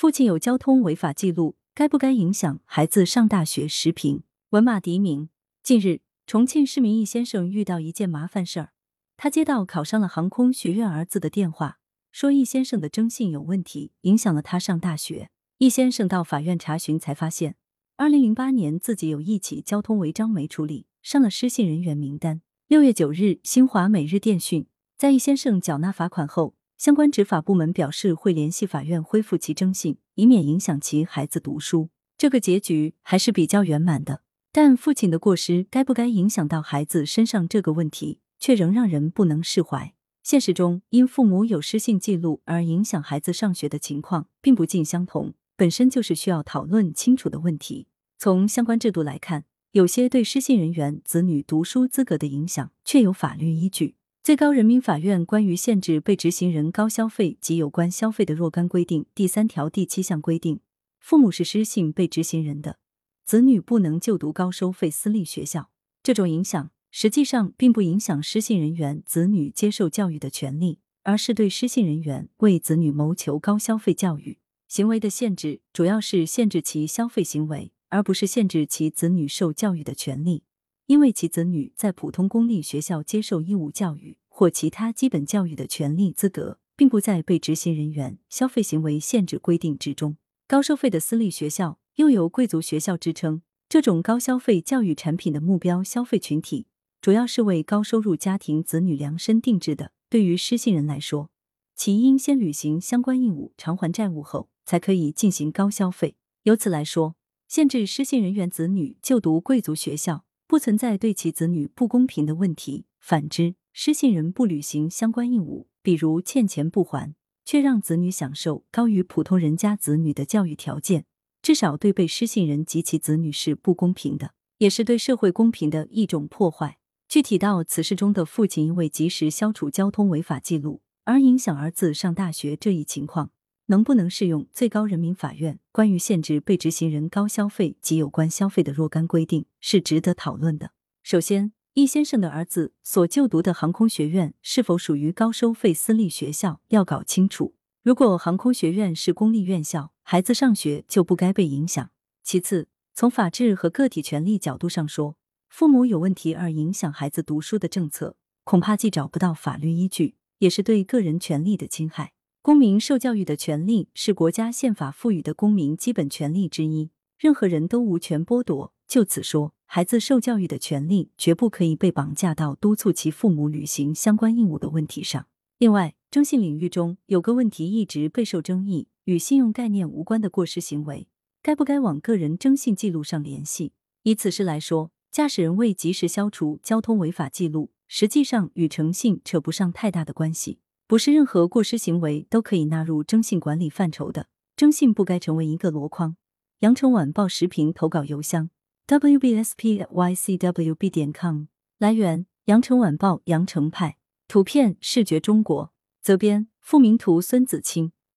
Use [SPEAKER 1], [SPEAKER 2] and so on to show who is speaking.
[SPEAKER 1] 父亲有交通违法记录，该不该影响孩子上大学？时评：文马迪明。近日，重庆市民易先生遇到一件麻烦事儿，他接到考上了航空学院儿子的电话，说易先生的征信有问题，影响了他上大学。易先生到法院查询，才发现，二零零八年自己有一起交通违章没处理，上了失信人员名单。六月九日，新华每日电讯，在易先生缴纳罚款后。相关执法部门表示会联系法院恢复其征信，以免影响其孩子读书。这个结局还是比较圆满的。但父亲的过失该不该影响到孩子身上这个问题，却仍让人不能释怀。现实中，因父母有失信记录而影响孩子上学的情况并不尽相同，本身就是需要讨论清楚的问题。从相关制度来看，有些对失信人员子女读书资格的影响，确有法律依据。最高人民法院关于限制被执行人高消费及有关消费的若干规定第三条第七项规定，父母是失信被执行人的，子女不能就读高收费私立学校。这种影响实际上并不影响失信人员子女接受教育的权利，而是对失信人员为子女谋求高消费教育行为的限制，主要是限制其消费行为，而不是限制其子女受教育的权利。因为其子女在普通公立学校接受义务教育或其他基本教育的权利资格，并不在被执行人员消费行为限制规定之中。高收费的私立学校又有贵族学校之称，这种高消费教育产品的目标消费群体，主要是为高收入家庭子女量身定制的。对于失信人来说，其应先履行相关义务，偿还债务后，才可以进行高消费。由此来说，限制失信人员子女就读贵族学校。不存在对其子女不公平的问题。反之，失信人不履行相关义务，比如欠钱不还，却让子女享受高于普通人家子女的教育条件，至少对被失信人及其子女是不公平的，也是对社会公平的一种破坏。具体到此事中的父亲因为及时消除交通违法记录而影响儿子上大学这一情况。能不能适用最高人民法院关于限制被执行人高消费及有关消费的若干规定，是值得讨论的。首先，易先生的儿子所就读的航空学院是否属于高收费私立学校，要搞清楚。如果航空学院是公立院校，孩子上学就不该被影响。其次，从法治和个体权利角度上说，父母有问题而影响孩子读书的政策，恐怕既找不到法律依据，也是对个人权利的侵害。公民受教育的权利是国家宪法赋予的公民基本权利之一，任何人都无权剥夺。就此说，孩子受教育的权利绝不可以被绑架到督促其父母履行相关义务的问题上。另外，征信领域中有个问题一直备受争议，与信用概念无关的过失行为，该不该往个人征信记录上联系？以此事来说，驾驶人未及时消除交通违法记录，实际上与诚信扯不上太大的关系。不是任何过失行为都可以纳入征信管理范畴的，征信不该成为一个箩筐。羊城晚报时评投稿邮箱：wbspycwb 点 com。来源：羊城晚报羊城派。图片：视觉中国。责编：付明图，孙子清。